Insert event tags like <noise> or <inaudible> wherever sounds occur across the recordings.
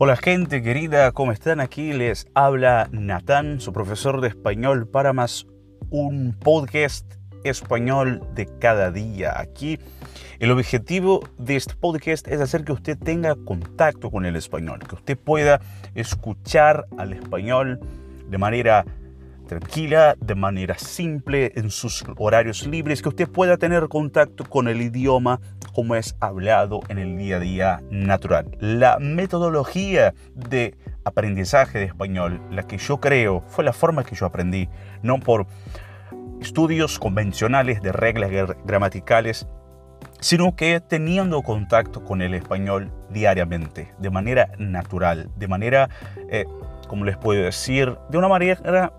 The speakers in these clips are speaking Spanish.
Hola gente querida, ¿cómo están? Aquí les habla Natán, su profesor de español para más un podcast español de cada día. Aquí el objetivo de este podcast es hacer que usted tenga contacto con el español, que usted pueda escuchar al español de manera tranquila, de manera simple, en sus horarios libres, que usted pueda tener contacto con el idioma como es hablado en el día a día natural. La metodología de aprendizaje de español, la que yo creo, fue la forma que yo aprendí, no por estudios convencionales de reglas gramaticales, sino que teniendo contacto con el español diariamente, de manera natural, de manera, eh, como les puedo decir, de una manera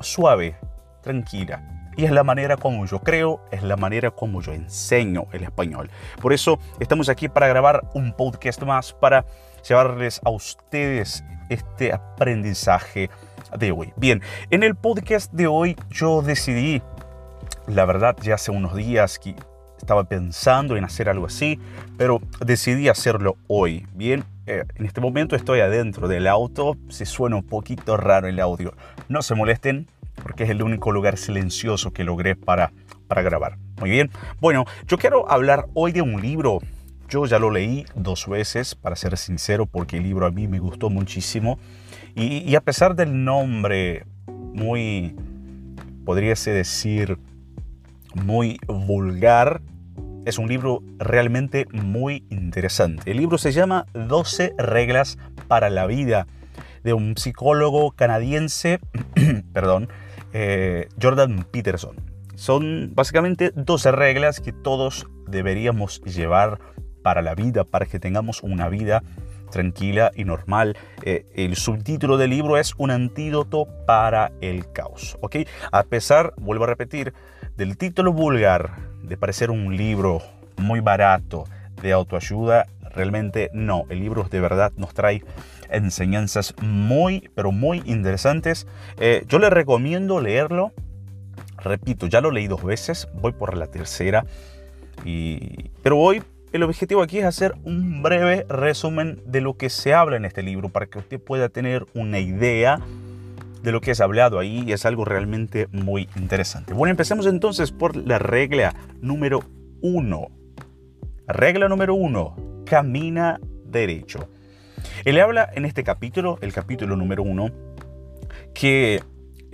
suave, tranquila. Y es la manera como yo creo, es la manera como yo enseño el español. Por eso estamos aquí para grabar un podcast más, para llevarles a ustedes este aprendizaje de hoy. Bien, en el podcast de hoy yo decidí, la verdad ya hace unos días que estaba pensando en hacer algo así, pero decidí hacerlo hoy. Bien, eh, en este momento estoy adentro del auto, se suena un poquito raro el audio. No se molesten, porque es el único lugar silencioso que logré para, para grabar. Muy bien, bueno, yo quiero hablar hoy de un libro. Yo ya lo leí dos veces, para ser sincero, porque el libro a mí me gustó muchísimo. Y, a pesar del nombre muy, podríase decir, muy vulgar, es un libro realmente muy interesante. El libro se llama 12 reglas para la vida de un psicólogo canadiense, <clears throat> perdón, eh, Jordan Peterson. Son básicamente 12 reglas que todos deberíamos llevar para la vida, para que tengamos una vida tranquila y normal. Eh, el subtítulo del libro es Un antídoto para el caos. A pesar, vuelvo a repetir, del título vulgar de parecer un libro muy barato de autoayuda, realmente no. El libro de verdad nos trae enseñanzas muy, pero muy interesantes. Eh, yo le recomiendo leerlo. Repito, ya lo leí dos veces, voy por la tercera. Y... Pero hoy el objetivo aquí es hacer un breve resumen de lo que se habla en este libro para que usted pueda tener una idea de lo que es hablado ahí y es algo realmente muy interesante. Bueno, empecemos entonces por la regla número uno. Regla número uno, camina derecho. Él habla en este capítulo, el capítulo número uno, que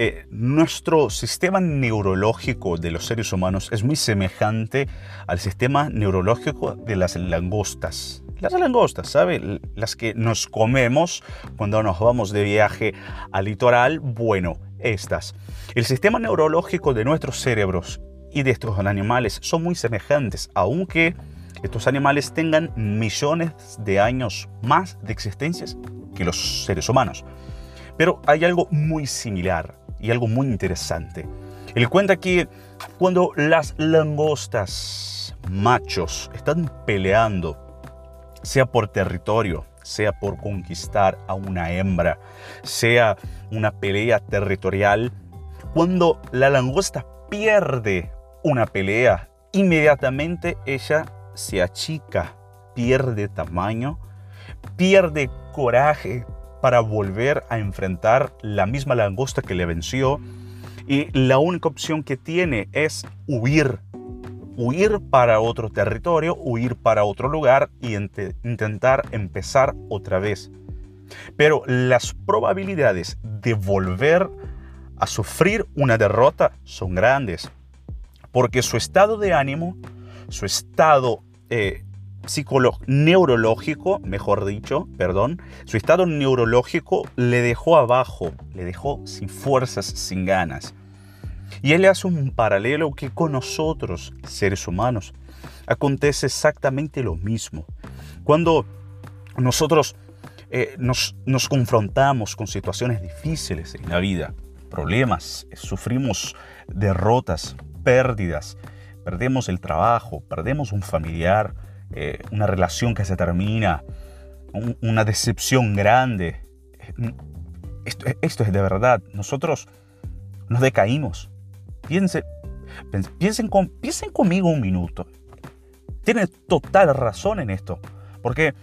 eh, nuestro sistema neurológico de los seres humanos es muy semejante al sistema neurológico de las langostas. Las langostas, ¿sabe? Las que nos comemos cuando nos vamos de viaje al litoral. Bueno, estas. El sistema neurológico de nuestros cerebros y de estos animales son muy semejantes, aunque estos animales tengan millones de años más de existencias que los seres humanos. Pero hay algo muy similar y algo muy interesante. Él cuenta que cuando las langostas machos están peleando, sea por territorio, sea por conquistar a una hembra, sea una pelea territorial, cuando la langosta pierde una pelea, inmediatamente ella se achica, pierde tamaño, pierde coraje para volver a enfrentar la misma langosta que le venció y la única opción que tiene es huir, huir para otro territorio, huir para otro lugar y intentar empezar otra vez. Pero las probabilidades de volver a sufrir una derrota son grandes, porque su estado de ánimo, su estado eh, neurológico, mejor dicho, perdón, su estado neurológico le dejó abajo, le dejó sin fuerzas, sin ganas. Y él hace un paralelo que con nosotros, seres humanos, acontece exactamente lo mismo. Cuando nosotros eh, nos, nos confrontamos con situaciones difíciles en la vida, problemas, sufrimos derrotas, pérdidas, perdemos el trabajo, perdemos un familiar, eh, una relación que se termina, una decepción grande. Esto, esto, es de verdad. Nosotros nos decaímos. Piensen, piensen, piensen conmigo un minuto. Tienen total razón en esto. Porque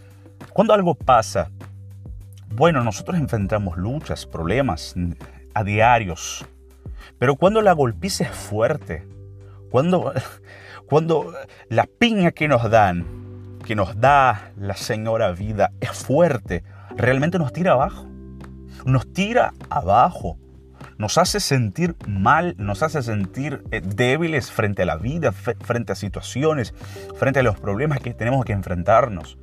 cuando algo pasa bueno, nosotros enfrentamos luchas, problemas a diarios, pero cuando la golpiza es fuerte, cuando, cuando la piña que nos dan, que nos da la señora vida, es fuerte, realmente nos tira abajo. Nos tira abajo. Nos hace sentir mal, nos hace sentir eh, débiles frente a la vida, frente a situaciones, frente a los problemas que tenemos que enfrentarnos.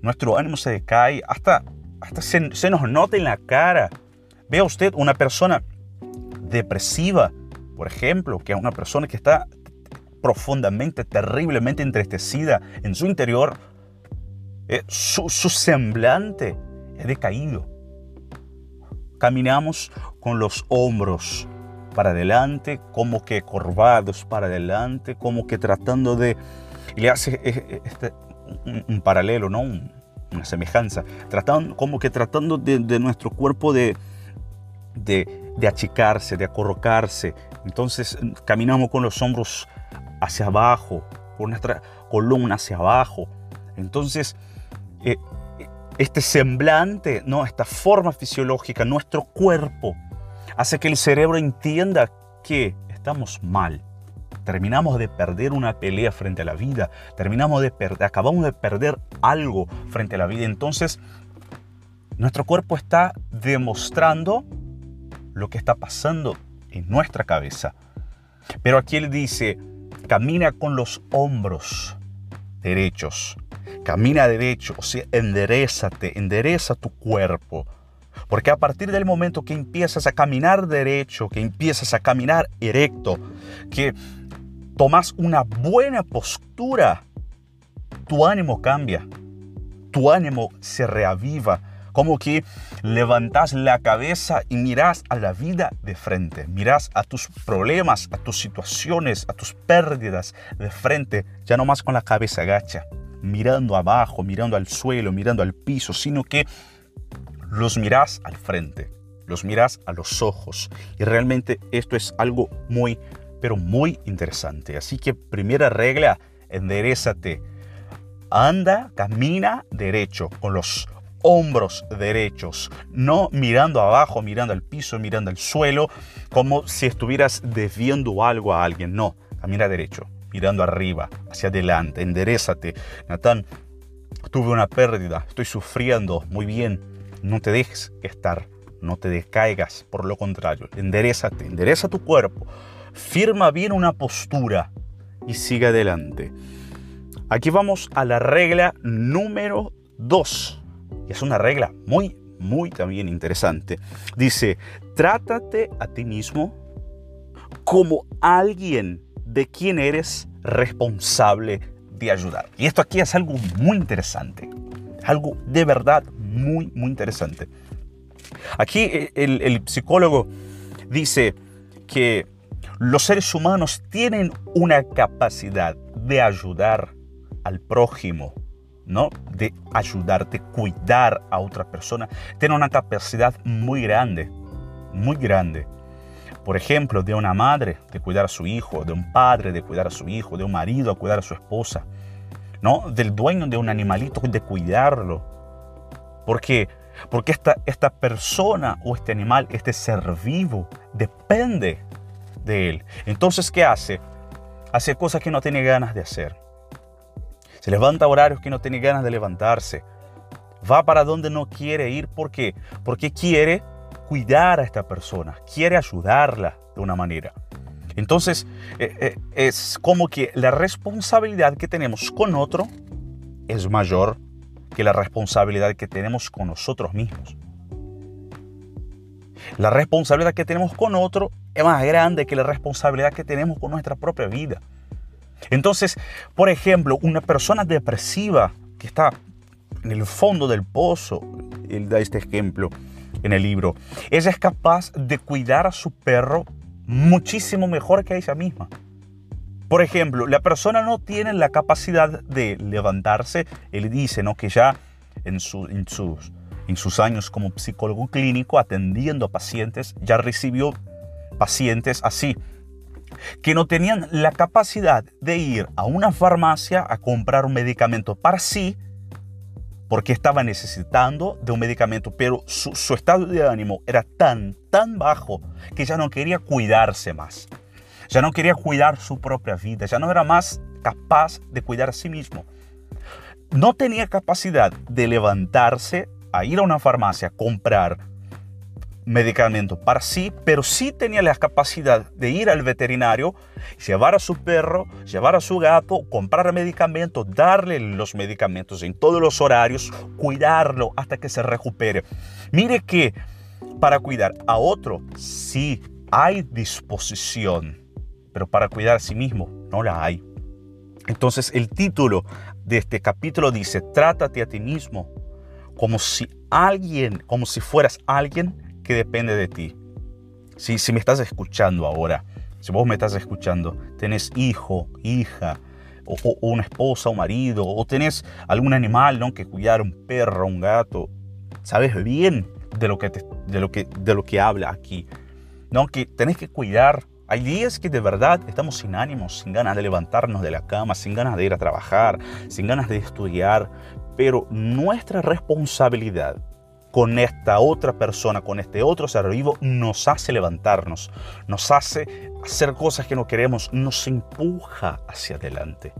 Nuestro ánimo se decae, hasta, hasta se, se nos nota en la cara. Vea usted una persona depresiva, por ejemplo, que es una persona que está profundamente, terriblemente entristecida en su interior, eh, su, semblante es decaído. Caminamos con los hombros para adelante, como que corvados para adelante, como que tratando de... Y le hace eh, eh, este, un, paralelo, ¿no? una semejanza, tratando, como que tratando de, nuestro cuerpo de, de, de achicarse, de acorrocarse. Entonces caminamos con los hombros hacia abajo, con nuestra columna hacia abajo. Entonces, eh, este semblante, ¿no? esta forma fisiológica, nuestro cuerpo, hace que el cerebro entienda que estamos mal. Terminamos de perder una pelea frente a la vida, terminamos de perder, acabamos de perder algo frente a la vida. Entonces, nuestro cuerpo está demostrando lo que está pasando en nuestra cabeza. Pero aquí él dice, camina con los hombros derechos. Camina derecho, o sea, enderezate, endereza tu cuerpo. Porque a partir del momento que empiezas a caminar derecho, que empiezas a caminar erecto, que tomas una buena postura, tu ánimo cambia, tu ánimo se reaviva, como que levantas la cabeza y miras a la vida de frente, miras a tus problemas, a tus situaciones, a tus pérdidas de frente, ya no más con la cabeza gacha, mirando abajo, mirando al suelo, mirando al piso, sino que los miras al frente, los miras a los ojos. Y realmente esto es algo muy, pero muy interesante. Así que primera regla, enderezate. Anda, camina derecho, con los hombros derechos, no mirando abajo, mirando al piso, mirando al suelo, como si estuvieras desviando algo a alguien. No, camina derecho, mirando arriba, hacia adelante, enderezate. Natán, tuve una pérdida, estoy sufriendo, muy bien, no te dejes estar, no te descaigas, por lo contrario, enderezate, endereza tu cuerpo, firma bien una postura y sigue adelante. Aquí vamos a la regla número 2 y es una regla muy, muy también interesante. Dice, trátate a ti mismo como alguien de quien eres responsable de ayudar. Y esto aquí es algo muy interesante. Algo de verdad muy, muy interesante. Aquí eh, el, el psicólogo dice que los seres humanos tienen una capacidad de ayudar al prójimo ¿no? De ayudarte, cuidar a otra persona, tiene una capacidad muy grande, muy grande. Por ejemplo, de una madre de cuidar a su hijo, de un padre de cuidar a su hijo, de un marido de cuidar a su esposa, ¿no? Del dueño de un animalito de cuidarlo. ¿Por qué? Porque esta, esta persona o este animal, este ser vivo, depende de él. Entonces, ¿qué hace? Hace cosas que no tiene ganas de hacer se levanta a horarios que no tiene ganas de levantarse. Va para donde no quiere ir. ¿Por qué? Porque quiere cuidar a esta persona, quiere ayudarla de una manera. Entonces, eh, eh, es como que la responsabilidad que tenemos con otro es mayor que la responsabilidad que tenemos con nosotros mismos. La responsabilidad que tenemos con otro es más grande que la responsabilidad que tenemos con nuestra propia vida. Entonces, por ejemplo, una persona depresiva que está en el fondo del pozo, él da este ejemplo en el libro, ella es capaz de cuidar a su perro muchísimo mejor que a ella misma. Por ejemplo, la persona no tiene la capacidad de levantarse, él dice ¿no? que ya en, sus, en sus años como psicólogo clínico atendiendo a pacientes, ya recibió pacientes así, que no tenían la capacidad de ir a una farmacia a comprar un medicamento para sí porque estaba necesitando de un medicamento, pero su, estado de ánimo era tan, tan bajo que ya no quería cuidarse más. Ya no quería cuidar su propia vida, ya no era más capaz de cuidar a sí mismo. No tenía capacidad de levantarse a ir a una farmacia, comprar medicamento para sí, pero sí tenía la capacidad de ir al veterinario, llevar a su perro, llevar a su gato, comprar medicamentos, darle los medicamentos en todos los horarios, cuidarlo hasta que se recupere. Mire que para cuidar a otro sí hay disposición, pero para cuidar a sí mismo no la hay. Entonces el título de este capítulo dice, trátate a ti mismo como si alguien, como si fueras alguien que depende de ti. Si, si me estás escuchando ahora, si vos me estás escuchando, tenés hijo, hija, o, una esposa o marido, o tenés algún animal ¿no? que cuidar, un perro, un gato, sabes bien de lo que, de lo que, de lo que habla aquí. ¿no? Que tenés que cuidar. Hay días que de verdad estamos sin ánimos, sin ganas de levantarnos de la cama, sin ganas de ir a trabajar, sin ganas de estudiar, pero nuestra responsabilidad con esta otra persona, con este otro ser vivo, nos hace levantarnos, nos hace hacer cosas que no queremos, nos empuja hacia adelante.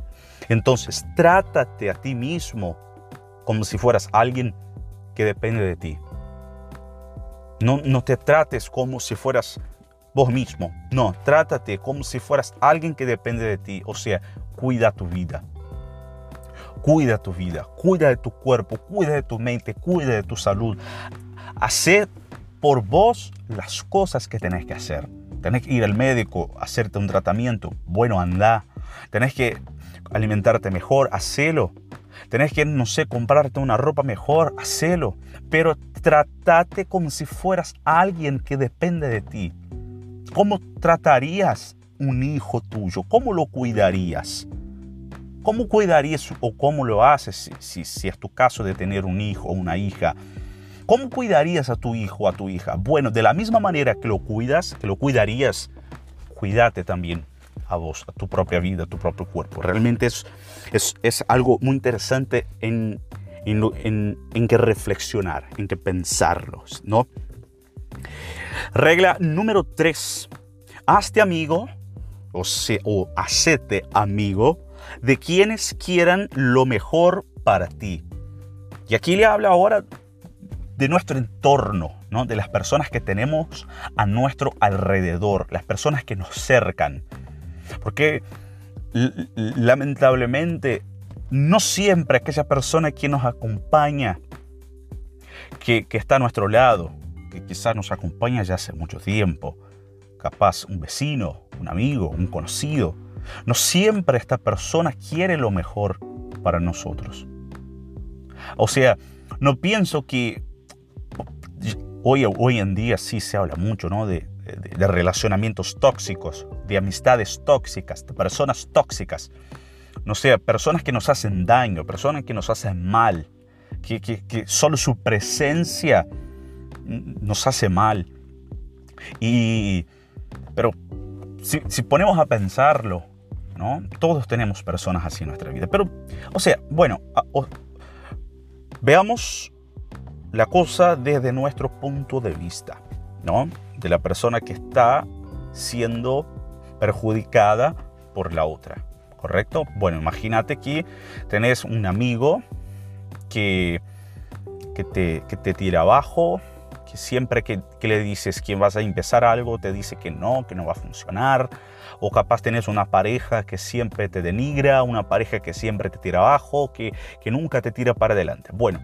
Entonces, trátate a ti mismo como si fueras alguien que depende de ti. No, no te trates como si fueras vos mismo. No, trátate como si fueras alguien que depende de ti. O sea, cuida tu vida. Cuida tu vida, cuida de tu cuerpo, cuida de tu mente, cuida de tu salud. Haced por vos las cosas que tenés que hacer. Tenés que ir al médico, hacerte un tratamiento. Bueno, anda. Tenés que alimentarte mejor, hacelo. Tenés que, no sé, comprarte una ropa mejor, hacelo. Pero tratate como si fueras alguien que depende de ti. ¿Cómo tratarías un hijo tuyo? ¿Cómo lo cuidarías? ¿Cómo cuidarías o cómo lo haces si, es tu caso de tener un hijo o una hija? ¿Cómo cuidarías a tu hijo o a tu hija? Bueno, de la misma manera que lo cuidas, que lo cuidarías, cuídate también a vos, a tu propia vida, a tu propio cuerpo. Realmente es, es, es algo muy interesante en, en, en, que reflexionar, en que pensarlos, ¿no? Regla número 3. Hazte amigo, o, se, o hacete amigo de quienes quieran lo mejor para ti. Y aquí le habla ahora de nuestro entorno, ¿no? de las personas que tenemos a nuestro alrededor, las personas que nos cercan. Porque lamentablemente no siempre aquella persona que nos acompaña, que, que está a nuestro lado, que quizás nos acompaña ya hace mucho tiempo, capaz un vecino, un amigo, un conocido, no siempre esta persona quiere lo mejor para nosotros. O sea, no pienso que hoy, hoy en día sí se habla mucho ¿no? de, relacionamientos tóxicos, de amistades tóxicas, de personas tóxicas. No sé, personas que nos hacen daño, personas que nos hacen mal, que, que solo su presencia nos hace mal. Y, pero si, si ponemos a pensarlo, todos tenemos personas así en nuestra vida. Pero, o sea, bueno, veamos la cosa desde nuestro punto de vista, ¿no? De la persona que está siendo perjudicada por la otra, ¿correcto? Bueno, imagínate que tenés un amigo que, que, te, que te tira abajo, que siempre que, que, le dices que vas a empezar algo, te dice que no, que no va a funcionar. O capaz tenés una pareja que siempre te denigra, una pareja que siempre te tira abajo, que, que nunca te tira para adelante. Bueno,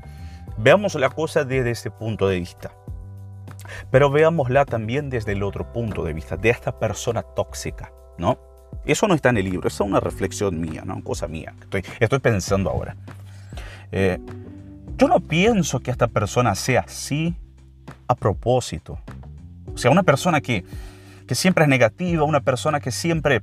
veamos la cosa desde ese punto de vista. Pero veámosla también desde el otro punto de vista, de esta persona tóxica, ¿no? Eso no está en el libro, es una reflexión mía, ¿no? Cosa mía, estoy, estoy pensando ahora. Eh, yo no pienso que esta persona sea así a propósito. O sea, una persona que, que siempre es negativa, una persona que siempre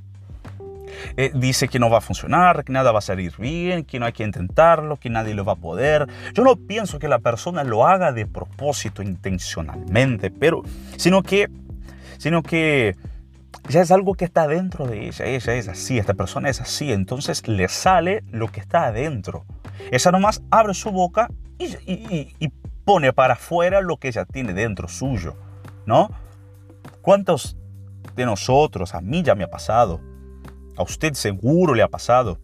eh, dice que no va a funcionar, que nada va a salir bien, que no hay que intentarlo, que nadie lo va a poder. Yo no pienso que la persona lo haga de propósito, intencionalmente, pero sino que, sino que ya es algo que está dentro de ella. Ella es así, esta persona es así, entonces le sale lo que está adentro. Esa nomás abre su boca y, pone para afuera lo que ella tiene dentro suyo, ¿no? ¿Cuántos de nosotros, a mí ya me ha pasado, a usted seguro le ha pasado,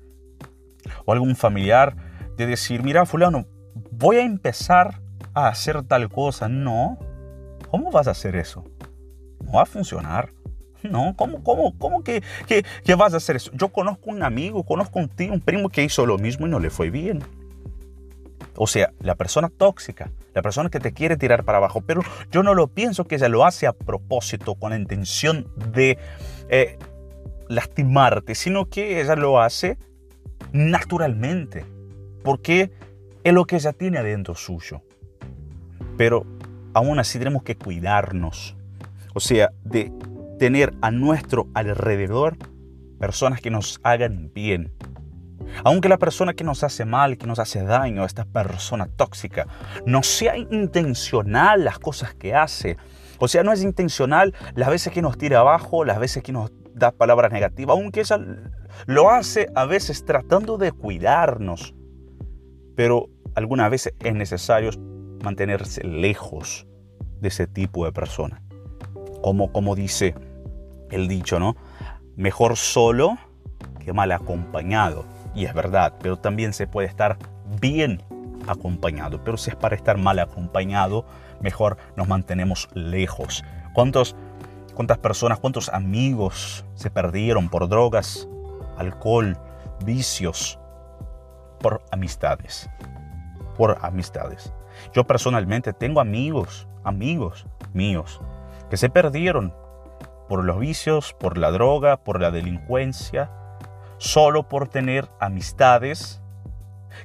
o algún familiar, de decir, mira, fulano, voy a empezar a hacer tal cosa. No, ¿cómo vas a hacer eso? No va a funcionar. No, ¿cómo, cómo, cómo que, que, vas a hacer eso? Yo conozco un amigo, conozco un tío, un primo que hizo lo mismo y no le fue bien. O sea, la persona tóxica, la persona que te quiere tirar para abajo, pero yo no lo pienso que ella lo hace a propósito, con la intención de eh, lastimarte, sino que ella lo hace naturalmente, porque es lo que ella tiene adentro suyo. Pero aún así tenemos que cuidarnos, o sea, de tener a nuestro alrededor personas que nos hagan bien. Aunque la persona que nos hace mal, que nos hace daño, esta persona tóxica, no sea intencional las cosas que hace. O sea, no es intencional las veces que nos tira abajo, las veces que nos da palabras negativas, aunque ella lo hace a veces tratando de cuidarnos. Pero algunas veces es necesario mantenerse lejos de ese tipo de persona. Como, como dice el dicho, ¿no? Mejor solo que mal acompañado. Y es verdad, pero también se puede estar bien acompañado. Pero si es para estar mal acompañado, mejor nos mantenemos lejos. ¿Cuántos, ¿Cuántas personas, cuántos amigos se perdieron por drogas, alcohol, vicios, por amistades? Por amistades. Yo personalmente tengo amigos, amigos míos, que se perdieron por los vicios, por la droga, por la delincuencia, solo por tener amistades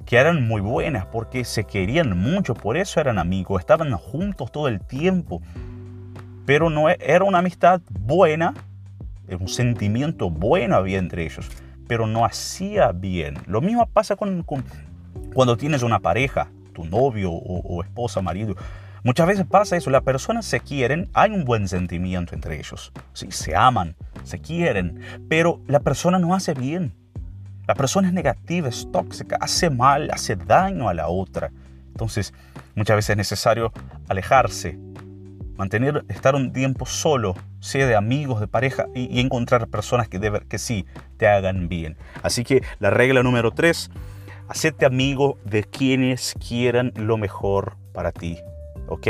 que eran muy buenas, porque se querían mucho, por eso eran amigos, estaban juntos todo el tiempo. Pero no e, era una amistad buena, un sentimiento bueno había entre ellos, pero no hacía bien. Lo mismo pasa con, cuando tienes una pareja, tu novio o, o esposa, marido. Muchas veces pasa eso, las personas se quieren, hay un buen sentimiento entre ellos, ¿sí? se aman, se quieren, pero la persona no hace bien. La persona es negativa, es tóxica, hace mal, hace daño a la otra. Entonces, muchas veces es necesario alejarse, mantener, estar un tiempo solo, sea de amigos, de pareja, y, encontrar personas que, que sí te hagan bien. Así que la regla número tres, hacete amigo de quienes quieran lo mejor para ti. ¿Ok?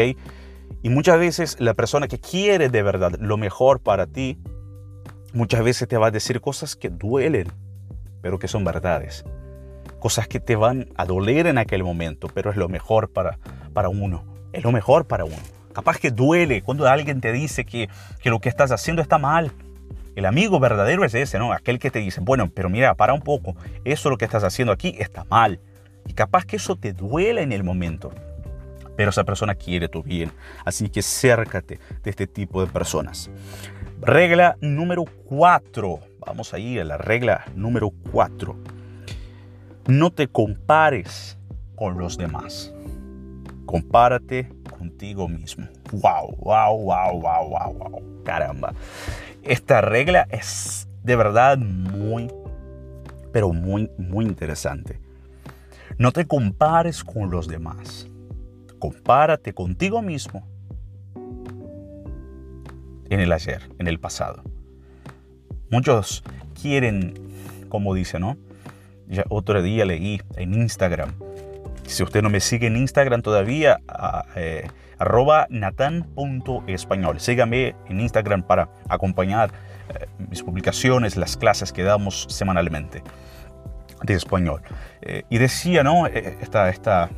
Y muchas veces la persona que quiere de verdad lo mejor para ti, muchas veces te va a decir cosas que duelen, pero que son verdades. Cosas que te van a doler en aquel momento, pero es lo mejor para, para uno. Es lo mejor para uno. Capaz que duele cuando alguien te dice que, que lo que estás haciendo está mal. El amigo verdadero es ese, ¿no? Aquel que te dice, bueno, pero mira, para un poco, eso lo que estás haciendo aquí está mal. Y capaz que eso te duele en el momento pero esa persona quiere tu bien. Así que cércate de este tipo de personas. Regla número 4. Vamos a ir a la regla número 4. No te compares con los demás. Compárate contigo mismo. Wow, wow, wow, wow, wow, wow. Caramba. Esta regla es de verdad muy, pero muy, muy interesante. No te compares con los demás. Compárate contigo mismo en el ayer, en el pasado. Muchos quieren, como dice, ¿no? Ya otro día leí en Instagram. Si usted no me sigue en Instagram todavía, eh, arroba natan.español. Sígame en Instagram para acompañar eh, mis publicaciones, las clases que damos semanalmente de español. Eh, y decía, ¿no? Esta, esta,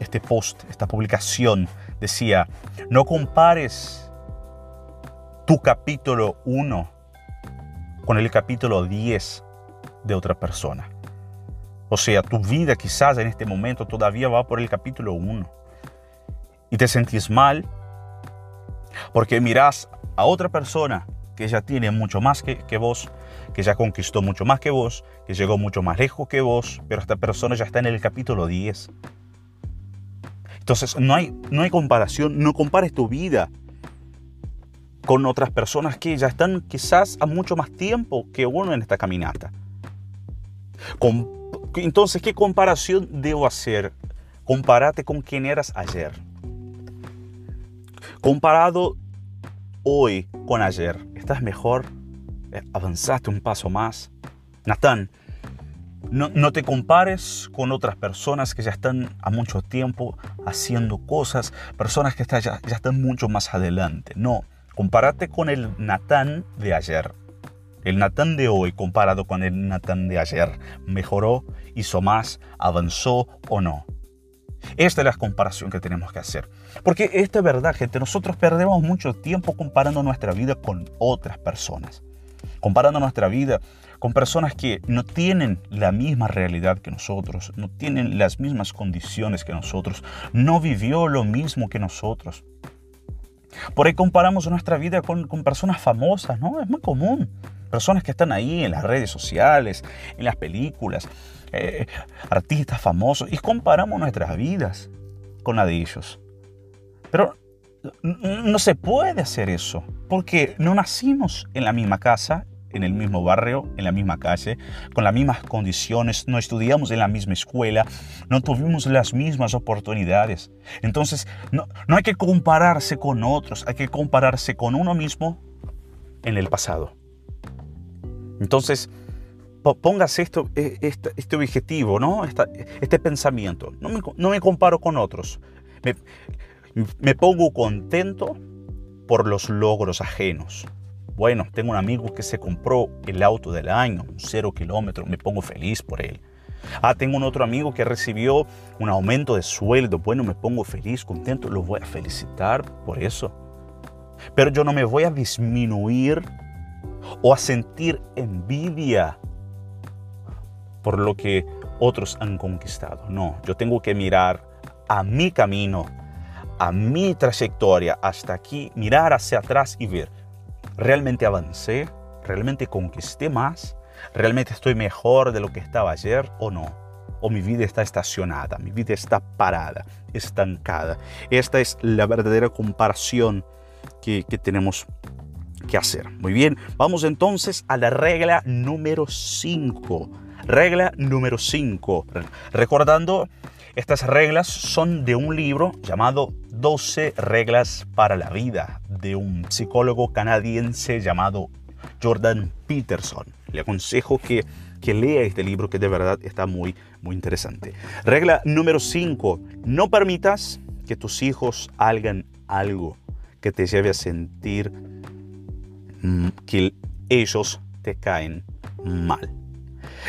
este post, esta publicación, decía, no compares tu capítulo 1 con el capítulo 10 de otra persona. O sea, tu vida quizás en este momento todavía va por el capítulo 1. Y te sentís mal porque mirás a otra persona que ya tiene mucho más que, que, vos, que ya conquistó mucho más que vos, que llegó mucho más lejos que vos, pero esta persona ya está en el capítulo 10. Entonces no hay, no hay comparación, no compares tu vida con otras personas que ya están quizás a mucho más tiempo que uno en esta caminata. entonces, ¿qué comparación debo hacer? Compárate con quien eras ayer. Comparado hoy con ayer, ¿estás mejor? ¿Avanzaste un paso más? Natán, no, te compares con otras personas que ya están a mucho tiempo haciendo cosas, personas que ya, ya están mucho más adelante. No, compárate con el Natán de ayer. El Natán de hoy comparado con el Natán de ayer, ¿mejoró, hizo más, avanzó o no? Esta es la comparación que tenemos que hacer. Porque esta es verdad, gente. Nosotros perdemos mucho tiempo comparando nuestra vida con otras personas. Comparando nuestra vida con personas que no tienen la misma realidad que nosotros, no tienen las mismas condiciones que nosotros, no vivió lo mismo que nosotros. Por ahí comparamos nuestra vida con, personas famosas, ¿no? Es muy común. Personas que están ahí en las redes sociales, en las películas, eh, artistas famosos, y comparamos nuestras vidas con la de ellos. Pero no se puede hacer eso, porque no nacimos en la misma casa, en el mismo barrio, en la misma calle, con las mismas condiciones, no estudiamos en la misma escuela, no tuvimos las mismas oportunidades. Entonces, no, no hay que compararse con otros, hay que compararse con uno mismo en el pasado. Entonces, póngase esto, este, este, objetivo, ¿no? este pensamiento. No me, no me, comparo con otros. Me, me pongo contento por los logros ajenos. Bueno, tengo un amigo que se compró el auto del año, un cero kilómetro, me pongo feliz por él. Ah, tengo un otro amigo que recibió un aumento de sueldo. Bueno, me pongo feliz, contento, lo voy a felicitar por eso. Pero yo no me voy a disminuir o a sentir envidia por lo que otros han conquistado. No, yo tengo que mirar a mi camino, a mi trayectoria hasta aquí, mirar hacia atrás y ver, ¿realmente avancé? ¿Realmente conquisté más? ¿Realmente estoy mejor de lo que estaba ayer o no? ¿O mi vida está estacionada? ¿Mi vida está parada, estancada? Esta es la verdadera comparación que, que tenemos que hacer. Muy bien, vamos entonces a la regla número 5. Regla número 5. Recordando, estas reglas son de un libro llamado 12 reglas para la vida, de un psicólogo canadiense llamado Jordan Peterson. Le aconsejo que, que lea este libro que de verdad está muy, muy interesante. Regla número 5. No permitas que tus hijos hagan algo que te lleve a sentir Mm, que ellos te caen mal.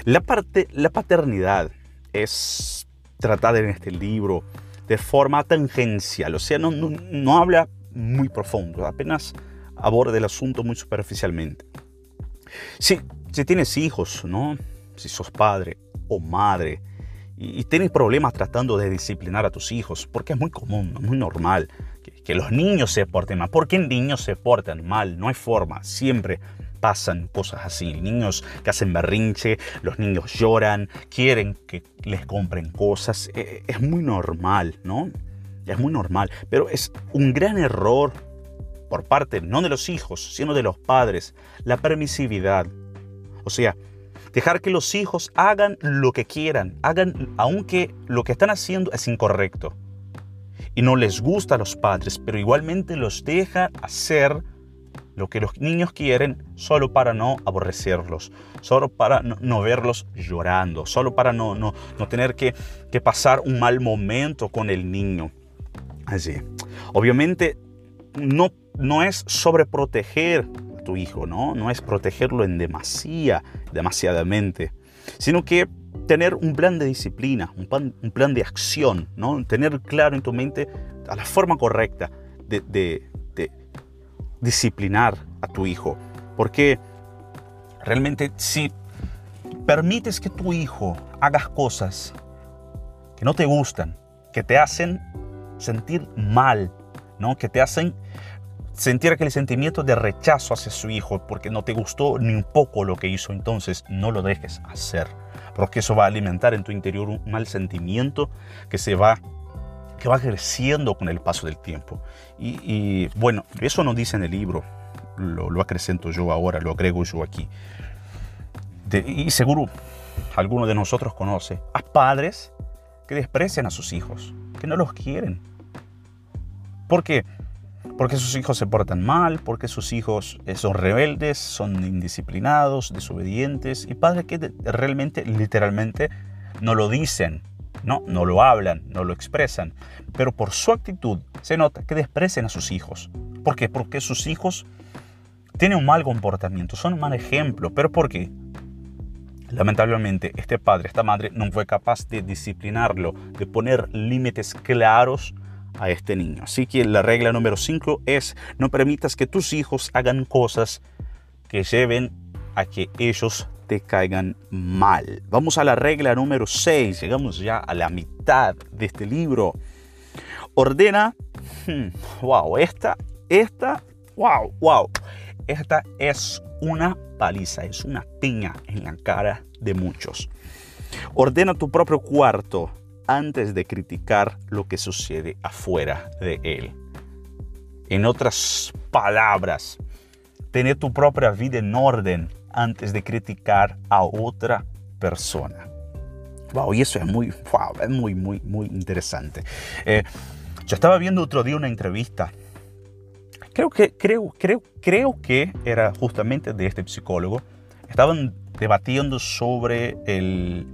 La, parte, la paternidad es tratada en este libro de forma tangencial, o sea, no, no, habla muy profundo, apenas aborda el asunto muy superficialmente. Si, si tienes hijos, ¿no? si sos padre o madre, y, tienes problemas tratando de disciplinar a tus hijos, porque es muy común, muy normal que, los niños se porten mal. ¿Por qué niños se portan mal? No hay forma, siempre pasan cosas así. Niños que hacen berrinche, los niños lloran, quieren que les compren cosas. E, e, es muy normal, ¿no? Es muy normal, pero es un gran error por parte no de los hijos, sino de los padres, la permisividad. O sea, Dejar que los hijos hagan lo que quieran, hagan aunque lo que están haciendo es incorrecto. Y no les gusta a los padres, pero igualmente los deja hacer lo que los niños quieren solo para no aborrecerlos, solo para no, verlos llorando, solo para no, no, no tener que, que, pasar un mal momento con el niño. Así. Obviamente no, no es sobreproteger tu hijo, ¿no? No es protegerlo en demasía, demasiadamente, sino que tener un plan de disciplina, un plan, un plan de acción, ¿no? Tener claro en tu mente a la forma correcta de disciplinar a tu hijo. Porque realmente si permites que tu hijo haga cosas que no te gustan, que te hacen sentir mal, ¿no? que te hacen sentir aquel sentimiento de rechazo hacia su hijo porque no te gustó ni un poco lo que hizo, entonces no lo dejes hacer, porque eso va a alimentar en tu interior un mal sentimiento que se va que va creciendo con el paso del tiempo. Y, bueno, eso no dice en el libro, lo, acrecento yo ahora, lo agrego yo aquí. y seguro alguno de nosotros conoce a padres que desprecian a sus hijos, que no los quieren. ¿Por qué? Porque sus hijos se portan mal, porque sus hijos eh, son rebeldes, son indisciplinados, desobedientes y padres que realmente, literalmente, no lo dicen, no, no lo hablan, no lo expresan, pero por su actitud se nota que desprecian a sus hijos. ¿Por qué? Porque sus hijos tienen un mal comportamiento, son un mal ejemplo. ¿Pero por qué? Lamentablemente, este padre, esta madre no fue capaz de disciplinarlo, de poner límites claros a este niño. Así que la regla número 5 es no permitas que tus hijos hagan cosas que lleven a que ellos caigan mal. Vamos a la regla número 6. Llegamos ya a la mitad de este libro. Ordena. Hmm, wow, esta, esta, wow, wow. Esta es una paliza, es una piña en la cara de muchos. Ordena tu propio cuarto antes de criticar lo que sucede afuera de él. En otras palabras, tener tu propia vida en orden antes de criticar a otra persona. Wow, y eso es muy, wow, es muy, muy, muy interesante. Eh, yo estaba viendo otro día una entrevista. Creo que, creo, creo, creo que era justamente de este psicólogo. Estaban debatiendo sobre el,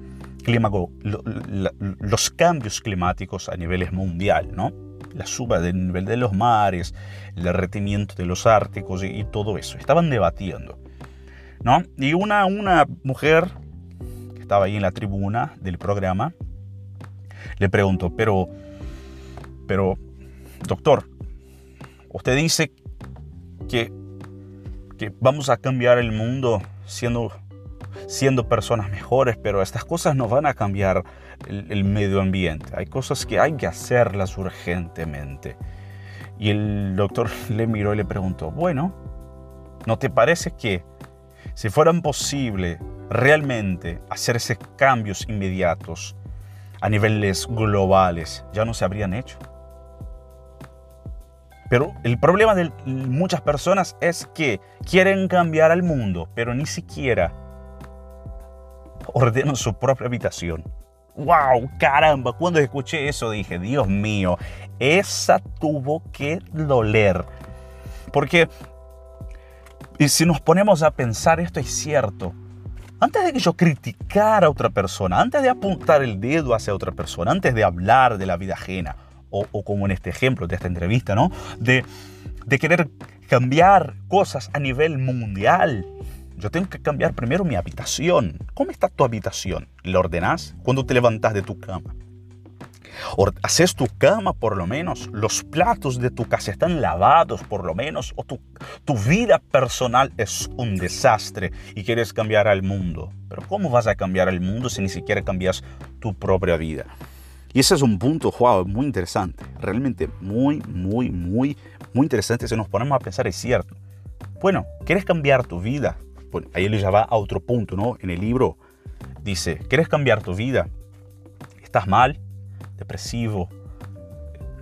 los cambios climáticos a nivel mundial, ¿no? La suba del nivel de los mares, el derretimiento de los árticos y, todo eso. Estaban debatiendo, ¿no? Y una, una mujer que estaba ahí en la tribuna del programa le preguntó, pero, pero, doctor, usted dice que, que vamos a cambiar el mundo siendo siendo personas mejores, pero estas cosas no van a cambiar el, medio ambiente. Hay cosas que hay que hacerlas urgentemente. Y el doctor <laughs> le miró y le preguntó, bueno, ¿no te parece que si fueran posible realmente hacerse cambios inmediatos a niveles globales, ya no se habrían hecho? Pero el problema de muchas personas es que quieren cambiar al mundo, pero ni siquiera ordenan su propia habitación. ¡Wow! Caramba, cuando escuché eso dije, Dios mío, esa tuvo que doler. Porque, y si nos ponemos a pensar, esto es cierto. Antes de que yo criticara a otra persona, antes de apuntar el dedo hacia otra persona, antes de hablar de la vida ajena, o, o como en este ejemplo de esta entrevista, ¿no? De, de querer cambiar cosas a nivel mundial, yo tengo que cambiar primero mi habitación. ¿Cómo está tu habitación? ¿La ordenas cuando te levantas de tu cama? ¿Haces tu cama por lo menos? ¿Los platos de tu casa están lavados por lo menos? ¿O tu, tu vida personal es un desastre y quieres cambiar al mundo? Pero ¿cómo vas a cambiar al mundo si ni siquiera cambias tu propia vida? Y ese es un punto, wow, muy interesante. Realmente muy, muy, muy, muy interesante. Si nos ponemos a pensar, es cierto. Bueno, ¿quieres cambiar tu vida? ahí él ya va a otro punto, ¿no? En el libro dice, ¿quieres cambiar tu vida? ¿Estás mal? ¿Depresivo?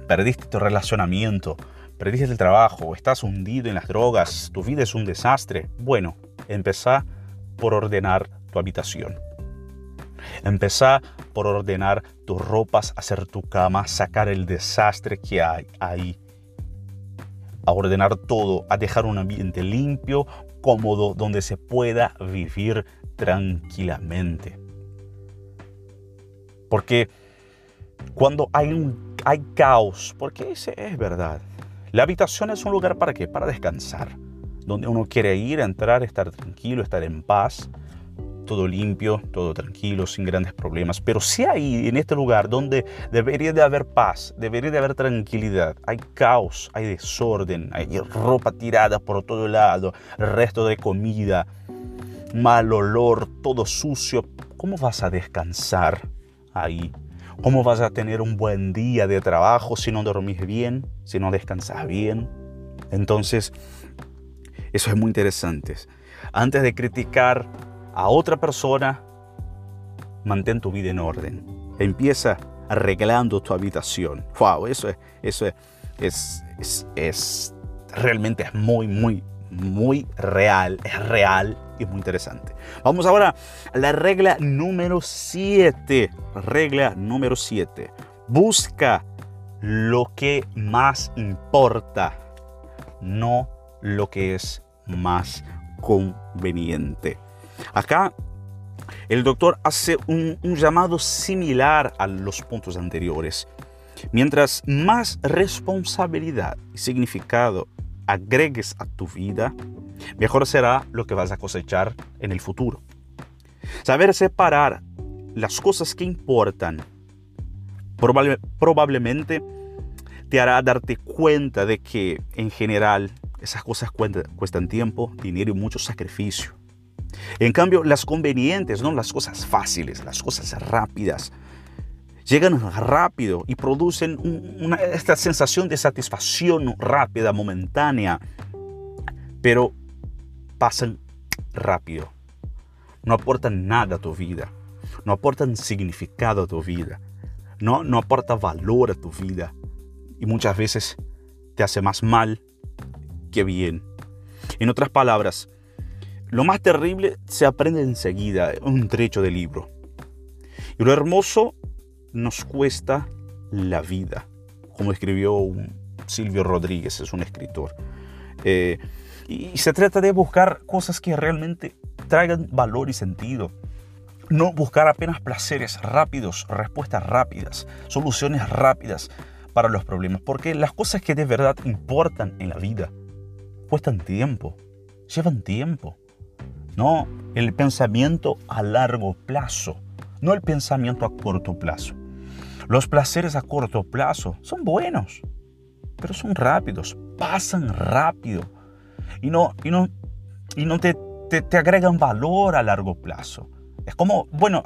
¿Perdiste tu relacionamiento? ¿Perdiste el trabajo? ¿Estás hundido en las drogas? ¿Tu vida es un desastre? Bueno, empezá por ordenar tu habitación. Empezá por ordenar tus ropas, hacer tu cama, sacar el desastre que hay ahí. A ordenar todo, a dejar un ambiente limpio, cómodo donde se pueda vivir tranquilamente. Porque cuando hay, un, hay caos, porque ese es verdad, la habitación es un lugar para qué? Para descansar, donde uno quiere ir, entrar, estar tranquilo, estar en paz, todo limpio, todo tranquilo, sin grandes problemas. Pero si hay en este lugar donde debería de haber paz, debería de haber tranquilidad, hay caos, hay desorden, hay ropa tirada por todo lado, resto de comida, mal olor, todo sucio, ¿cómo vas a descansar ahí? ¿Cómo vas a tener un buen día de trabajo si no dormís bien, si no descansas bien? Entonces, eso es muy interesante. Antes de criticar a otra persona, mantén tu vida en orden. Empieza arreglando tu habitación. Wow, eso es, eso es, es, es, realmente es muy, muy, muy real. Es real y muy interesante. Vamos ahora a la regla número 7. Regla número 7. Busca lo que más importa, no lo que es más conveniente. Acá el doctor hace un, llamado similar a los puntos anteriores. Mientras más responsabilidad y significado agregues a tu vida, mejor será lo que vas a cosechar en el futuro. Saber separar las cosas que importan probablemente te hará darte cuenta de que en general esas cosas cuestan tiempo, dinero y mucho sacrificio. En cambio, las convenientes, ¿no? las cosas fáciles, las cosas rápidas, llegan rápido y producen esta sensación de satisfacción rápida, momentánea, pero pasan rápido. No aportan nada a tu vida, no aportan significado a tu vida, no, no aporta valor a tu vida y muchas veces te hace más mal que bien. En otras palabras, lo más terrible se aprende enseguida, un trecho de libro. Y lo hermoso nos cuesta la vida, como escribió Silvio Rodríguez, es un escritor. Eh, y se trata de buscar cosas que realmente traigan valor y sentido. No buscar apenas placeres rápidos, respuestas rápidas, soluciones rápidas para los problemas, porque las cosas que de verdad importan en la vida cuestan tiempo, llevan tiempo. No el pensamiento a largo plazo, no el pensamiento a corto plazo. Los placeres a corto plazo son buenos, pero son rápidos, pasan rápido y no, y no, y no te, te, agregan valor a largo plazo. Es como, bueno,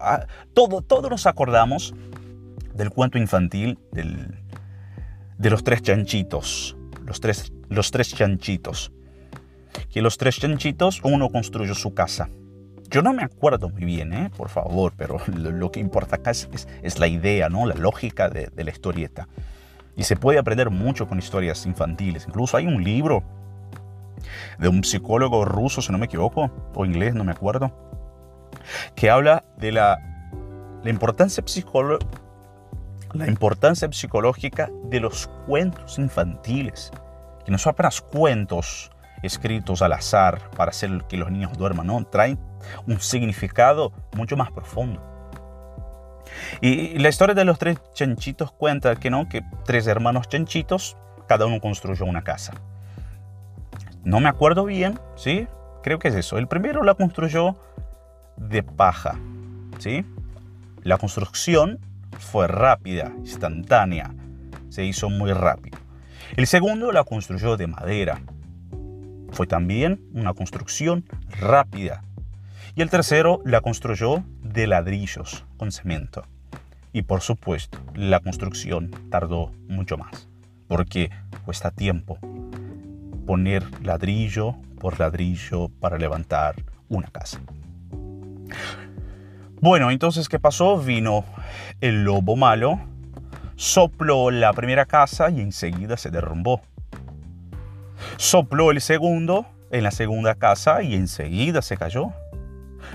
todo, todos nos acordamos del cuento infantil del, de los tres chanchitos. Los tres, los tres chanchitos. Que los tres chanchitos, uno construyó su casa yo no me acuerdo muy bien, ¿eh? por favor, pero lo, que importa acá es, la idea, ¿no? la lógica de, la historieta. Y se puede aprender mucho con historias infantiles. Incluso hay un libro de un psicólogo ruso, si no me equivoco, o inglés, no me acuerdo, que habla de la, la, importancia, la importancia psicológica de los cuentos infantiles, que no son apenas cuentos escritos al azar para hacer que los niños duerman, ¿no? Traen un significado mucho más profundo. Y la historia de los tres chanchitos cuenta que no, que tres hermanos chanchitos, cada uno construyó una casa. No me acuerdo bien, ¿sí? Creo que es eso. El primero la construyó de paja, ¿sí? La construcción fue rápida, instantánea, se hizo muy rápido. El segundo la construyó de madera. Fue también una construcción rápida, y el tercero la construyó de ladrillos con cemento. Y por supuesto, la construcción tardó mucho más, porque cuesta tiempo poner ladrillo por ladrillo para levantar una casa. Bueno, entonces, ¿qué pasó? Vino el lobo malo, sopló la primera casa y enseguida se derrumbó. Sopló el segundo en la segunda casa y enseguida se cayó.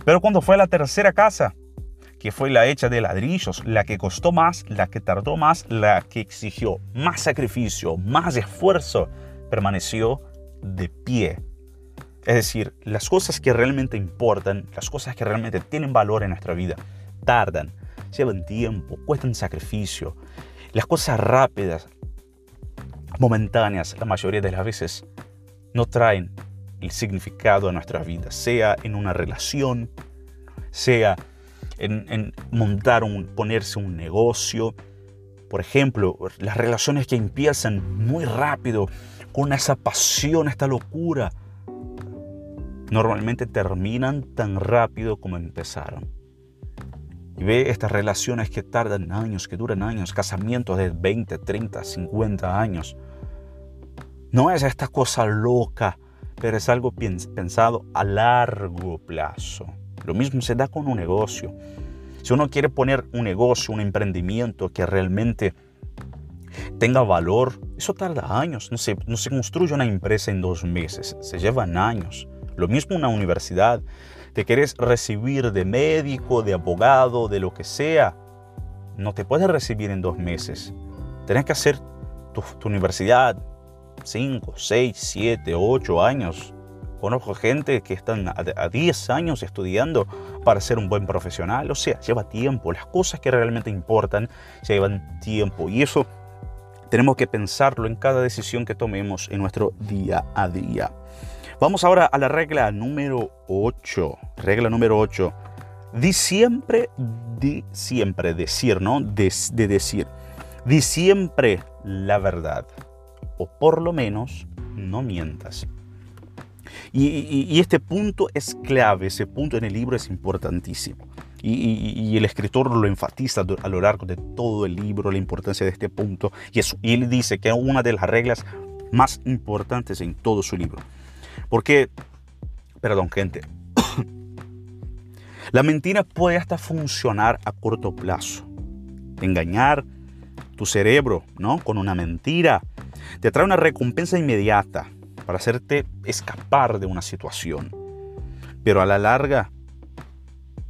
Pero cuando fue a la tercera casa, que fue la hecha de ladrillos, la que costó más, la que tardó más, la que exigió más sacrificio, más esfuerzo, permaneció de pie. Es decir, las cosas que realmente importan, las cosas que realmente tienen valor en nuestra vida, tardan, llevan tiempo, cuestan sacrificio. Las cosas rápidas, momentáneas, la mayoría de las veces, no traen el significado de nuestra vida, sea en una relación, sea en, montar un, ponerse un negocio. Por ejemplo, las relaciones que empiezan muy rápido, con esa pasión, esta locura, normalmente terminan tan rápido como empezaron. Y ve estas relaciones que tardan años, que duran años, casamientos de 20, 30, 50 años. No es esta cosa loca pero es algo pensado a largo plazo. Lo mismo se da con un negocio. Si uno quiere poner un negocio, un emprendimiento que realmente tenga valor, eso tarda años. No se, no se construye una empresa en dos meses, se llevan años. Lo mismo una universidad. Te quieres recibir de médico, de abogado, de lo que sea. No te puedes recibir en dos meses. Tienes que hacer tu, universidad 5, 6, 7, 8 años. Conozco gente que están a 10 años estudiando para ser un buen profesional. O sea, lleva tiempo. Las cosas que realmente importan llevan tiempo. Y eso tenemos que pensarlo en cada decisión que tomemos en nuestro día a día. Vamos ahora a la regla número 8. Regla número 8. Di siempre, di siempre, decir, ¿no? De, de decir. Di siempre la verdad. O por lo menos no mientas. Y, este punto es clave, ese punto en el libro es importantísimo. Y, el escritor lo enfatiza a lo largo de todo el libro, la importancia de este punto. Y, eso, y él dice que es una de las reglas más importantes en todo su libro. Porque, perdón gente, <coughs> la mentira puede hasta funcionar a corto plazo. Engañar tu cerebro, ¿no? Con una mentira te trae una recompensa inmediata para hacerte escapar de una situación. Pero a la larga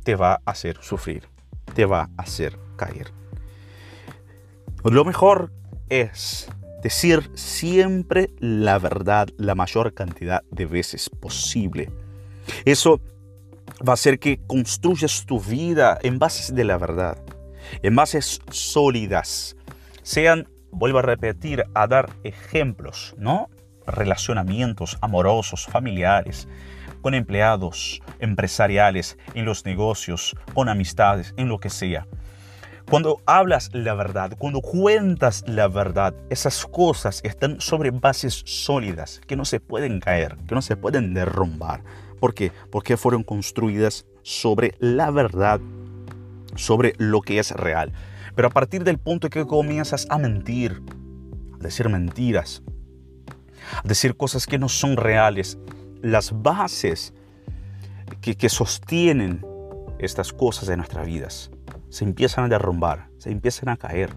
te va a hacer sufrir, te va a hacer caer. Lo mejor es decir siempre la verdad la mayor cantidad de veces posible. Eso va a hacer que construyas tu vida en bases de la verdad, en bases sólidas, sean, vuelvo a repetir, a dar ejemplos, ¿no? Relacionamientos amorosos, familiares, con empleados, empresariales, en los negocios, con amistades, en lo que sea. Cuando hablas la verdad, cuando cuentas la verdad, esas cosas están sobre bases sólidas que no se pueden caer, que no se pueden derrumbar. ¿Por qué? Porque fueron construidas sobre la verdad, sobre lo que es real. Pero a partir del punto en que comienzas a mentir, a decir mentiras, a decir cosas que no son reales, las bases que, sostienen estas cosas de nuestras vidas se empiezan a derrumbar, se empiezan a caer.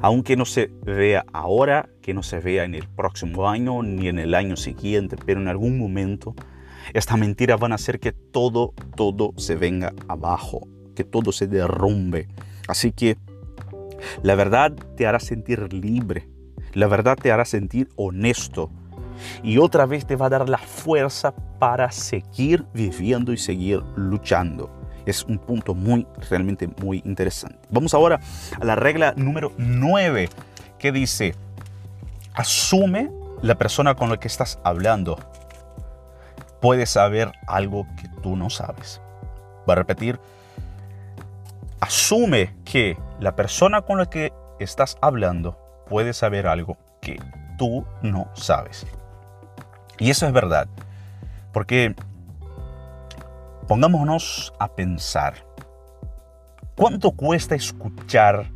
Aunque no se vea ahora, que no se vea en el próximo año ni en el año siguiente, pero en algún momento esta mentira van a hacer que todo, todo se venga abajo, que todo se derrumbe. Así que la verdad te hará sentir libre, la verdad te hará sentir honesto y otra vez te va a dar la fuerza para seguir viviendo y seguir luchando es un punto muy, realmente muy interesante. Vamos ahora a la regla número 9 que dice, asume la persona con la que estás hablando. Puede saber algo que tú no sabes. Va a repetir, asume que la persona con la que estás hablando puede saber algo que tú no sabes. Y eso es verdad. Porque Pongámonos a pensar. ¿Cuánto cuesta escuchar?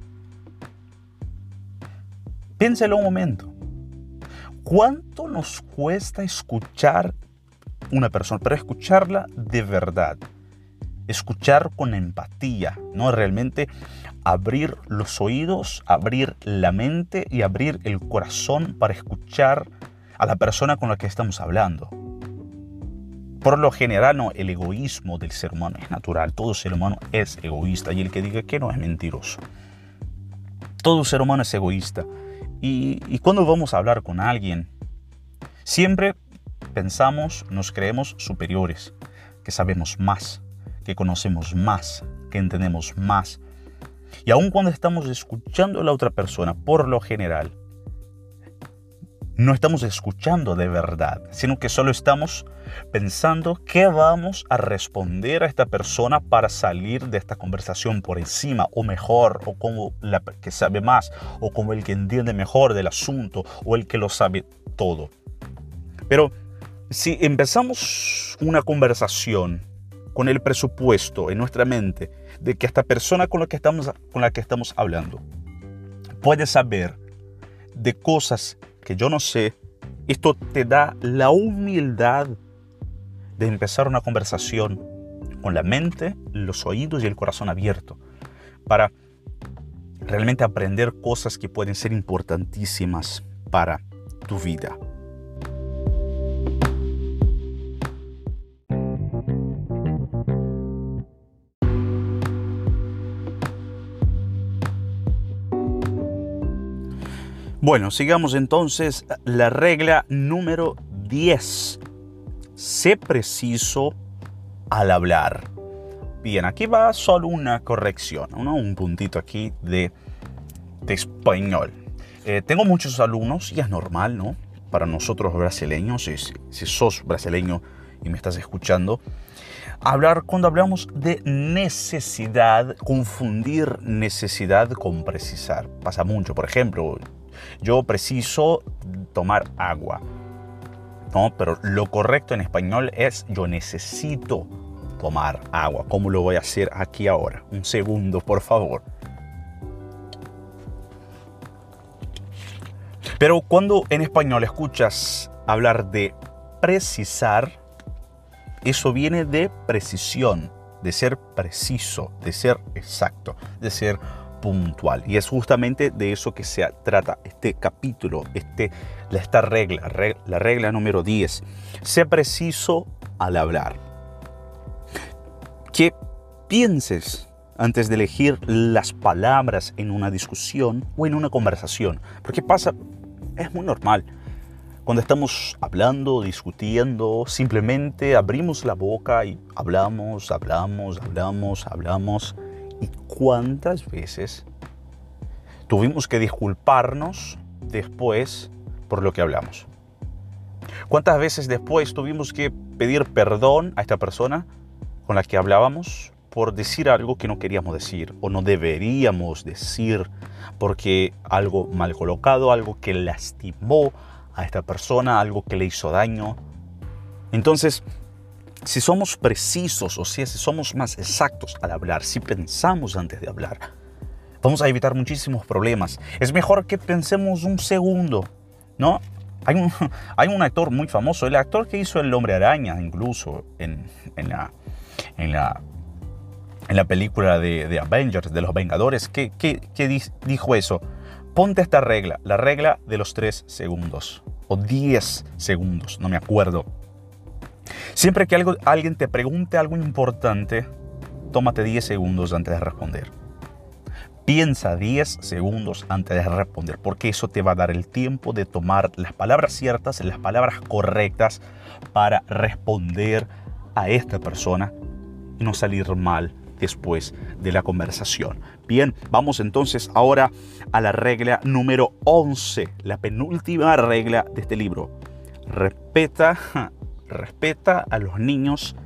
Piénselo un momento. ¿Cuánto nos cuesta escuchar una persona? Pero escucharla de verdad. Escuchar con empatía, ¿no? Realmente abrir los oídos, abrir la mente y abrir el corazón para escuchar a la persona con la que estamos hablando. Por lo general, no, el egoísmo del ser humano es natural. Todo ser humano es egoísta y el que diga que no es mentiroso. Todo ser humano es egoísta. Y, y cuando vamos a hablar con alguien, siempre pensamos, nos creemos superiores, que sabemos más, que conocemos más, que entendemos más. Y aun cuando estamos escuchando a la otra persona, por lo general, no estamos escuchando de verdad, sino que solo estamos pensando qué vamos a responder a esta persona para salir de esta conversación por encima o mejor, o como la que sabe más, o como el que entiende mejor del asunto, o el que lo sabe todo. Pero si empezamos una conversación con el presupuesto en nuestra mente de que esta persona con la que estamos, con la que estamos hablando puede saber de cosas que yo no sé, esto te da la humildad de empezar una conversación con la mente, los oídos y el corazón abierto para realmente aprender cosas que pueden ser importantísimas para tu vida. Bueno, sigamos entonces la regla número 10. Sé preciso al hablar. Bien, aquí va solo una corrección, un puntito aquí de, español. Eh, tengo muchos alumnos y es normal, ¿no? Para nosotros brasileños, si, si sos brasileño y me estás escuchando, hablar cuando hablamos de necesidad, confundir necesidad con precisar. Pasa mucho, por ejemplo, yo preciso tomar agua. No, pero lo correcto en español es yo necesito tomar agua. ¿Cómo lo voy a hacer aquí ahora? Un segundo, por favor. Pero cuando en español escuchas hablar de precisar, eso viene de precisión, de ser preciso, de ser exacto, de ser puntual. Y es justamente de eso que se trata este capítulo, este, esta regla, la regla número 10. Sé preciso al hablar. Que pienses antes de elegir las palabras en una discusión o en una conversación. Porque pasa, es muy normal. Cuando estamos hablando, discutiendo, simplemente abrimos la boca y hablamos, hablamos, hablamos, hablamos ¿Y cuántas veces tuvimos que disculparnos después por lo que hablamos? ¿Cuántas veces después tuvimos que pedir perdón a esta persona con la que hablábamos por decir algo que no queríamos decir o no deberíamos decir porque algo mal colocado, algo que lastimó a esta persona, algo que le hizo daño? Entonces, si somos precisos, o sea, si somos más exactos al hablar, si pensamos antes de hablar, vamos a evitar muchísimos problemas. Es mejor que pensemos un segundo, ¿no? Hay un, <laughs> hay un actor muy famoso, el actor que hizo El Hombre Araña, incluso en, en, la, en, la, en la película de, de Avengers, de los Vengadores, que, que, que dijo eso. Ponte esta regla, la regla de los 3 segundos, o 10 segundos, no me acuerdo Siempre que algo, alguien te pregunte algo importante, tómate 10 segundos antes de responder. Piensa 10 segundos antes de responder, porque eso te va a dar el tiempo de tomar las palabras ciertas, las palabras correctas para responder a esta persona y no salir mal después de la conversación. Bien, vamos entonces ahora a la regla número 11, la penúltima regla de este libro. Respeta respeta a los niños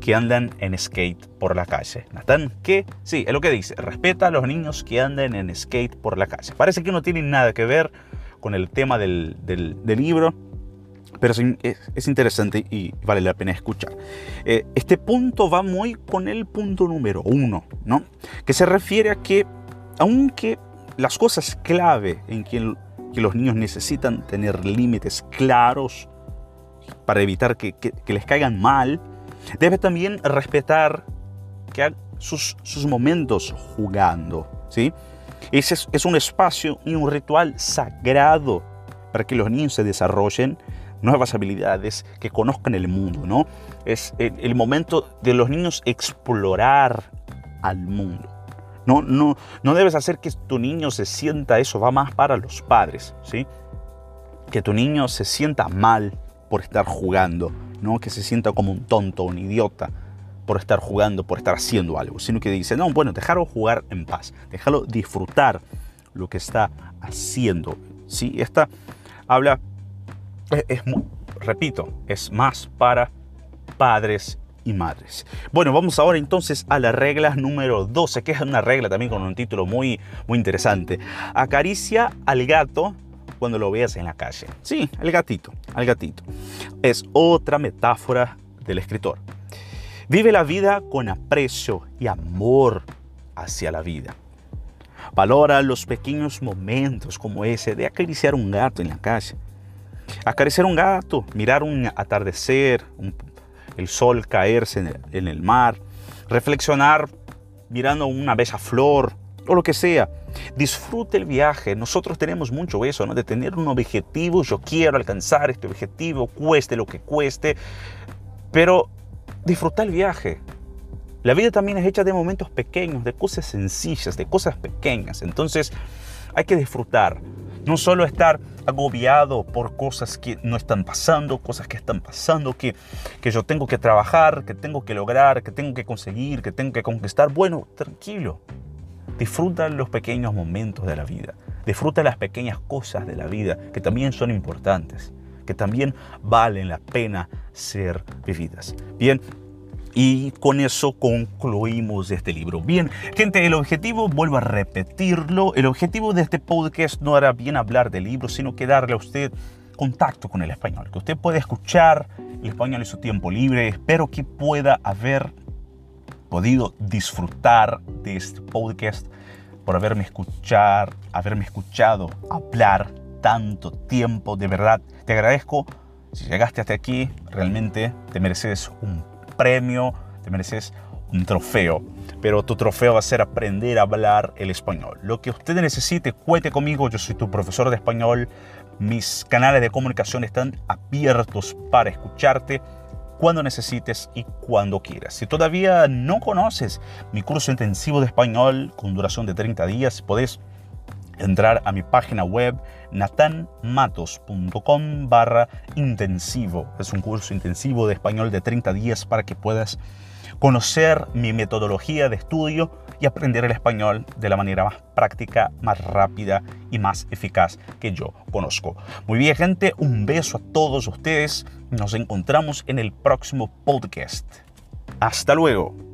que andan en skate por la calle. Natán, ¿qué? Sí, es lo que dice. Respeta a los niños que andan en skate por la calle. Parece que no tiene nada que ver con el tema del, libro, pero es, interesante y vale la pena escuchar. Eh, este punto va muy con el punto número uno, ¿no? Que se refiere a que, aunque las cosas clave en que los niños necesitan tener límites claros, para evitar que, les caigan mal, debe también respetar que sus, momentos jugando. ¿sí? Es, un espacio y un ritual sagrado para que los niños se desarrollen nuevas habilidades, que conozcan el mundo. ¿no? Es el, momento de los niños explorar al mundo. No, no, no debes hacer que tu niño se sienta eso, va más para los padres, ¿sí? Que tu niño se sienta mal por estar jugando, no que se sienta como un tonto, un idiota por estar jugando, por estar haciendo algo, sino que dice, no, bueno, déjalo jugar en paz, déjalo disfrutar lo que está haciendo. ¿sí? Esta habla, es, repito, es más para padres y madres. Bueno, vamos ahora entonces a la regla número 12, que es una regla también con un título muy, muy interesante. Acaricia al gato cuando lo veas en la calle. Sí, el gatito, al gatito. Es otra metáfora del escritor. Vive la vida con aprecio y amor hacia la vida. Valora los pequeños momentos como ese de acariciar un gato en la calle. Acariciar un gato, mirar un atardecer, el sol caerse en el, en el mar, reflexionar mirando una bella flor o lo que sea Disfrute el viaje. Nosotros tenemos mucho eso, ¿no? De tener un objetivo. Yo quiero alcanzar este objetivo, cueste lo que cueste. Pero disfruta el viaje. La vida también es hecha de momentos pequeños, de cosas sencillas, de cosas pequeñas. Entonces hay que disfrutar. No solo estar agobiado por cosas que no están pasando, cosas que están pasando, que, que yo tengo que trabajar, que tengo que lograr, que tengo que conseguir, que tengo que conquistar. Bueno, tranquilo. Disfruta los pequeños momentos de la vida. Disfruta las pequeñas cosas de la vida que también son importantes, que también valen la pena ser vividas. Bien, y con eso concluimos este libro. Bien, gente, el objetivo, vuelvo a repetirlo, el objetivo de este podcast no era bien hablar de libros, sino que darle a usted contacto con el español, que usted pueda escuchar el español en su tiempo libre. Espero que pueda haber podido disfrutar de este podcast por haberme escuchar, haberme escuchado hablar tanto tiempo. De verdad, te agradezco. Si llegaste hasta aquí, realmente te mereces un premio, te mereces un trofeo. Pero tu trofeo va a ser aprender a hablar el español. Lo que usted necesite, cuente conmigo. Yo soy tu profesor de español. Mis canales de comunicación están abiertos para escucharte cuando necesites y cuando quieras. Si todavía no conoces mi curso intensivo de español con duración de 30 días, podés entrar a mi página web natanmatos.com barra intensivo. Es un curso intensivo de español de 30 días para que puedas conocer mi metodología de estudio y aprender el español de la manera más práctica, más rápida y más eficaz que yo conozco. Muy bien gente, un beso a todos ustedes. Nos encontramos en el próximo podcast. Hasta luego.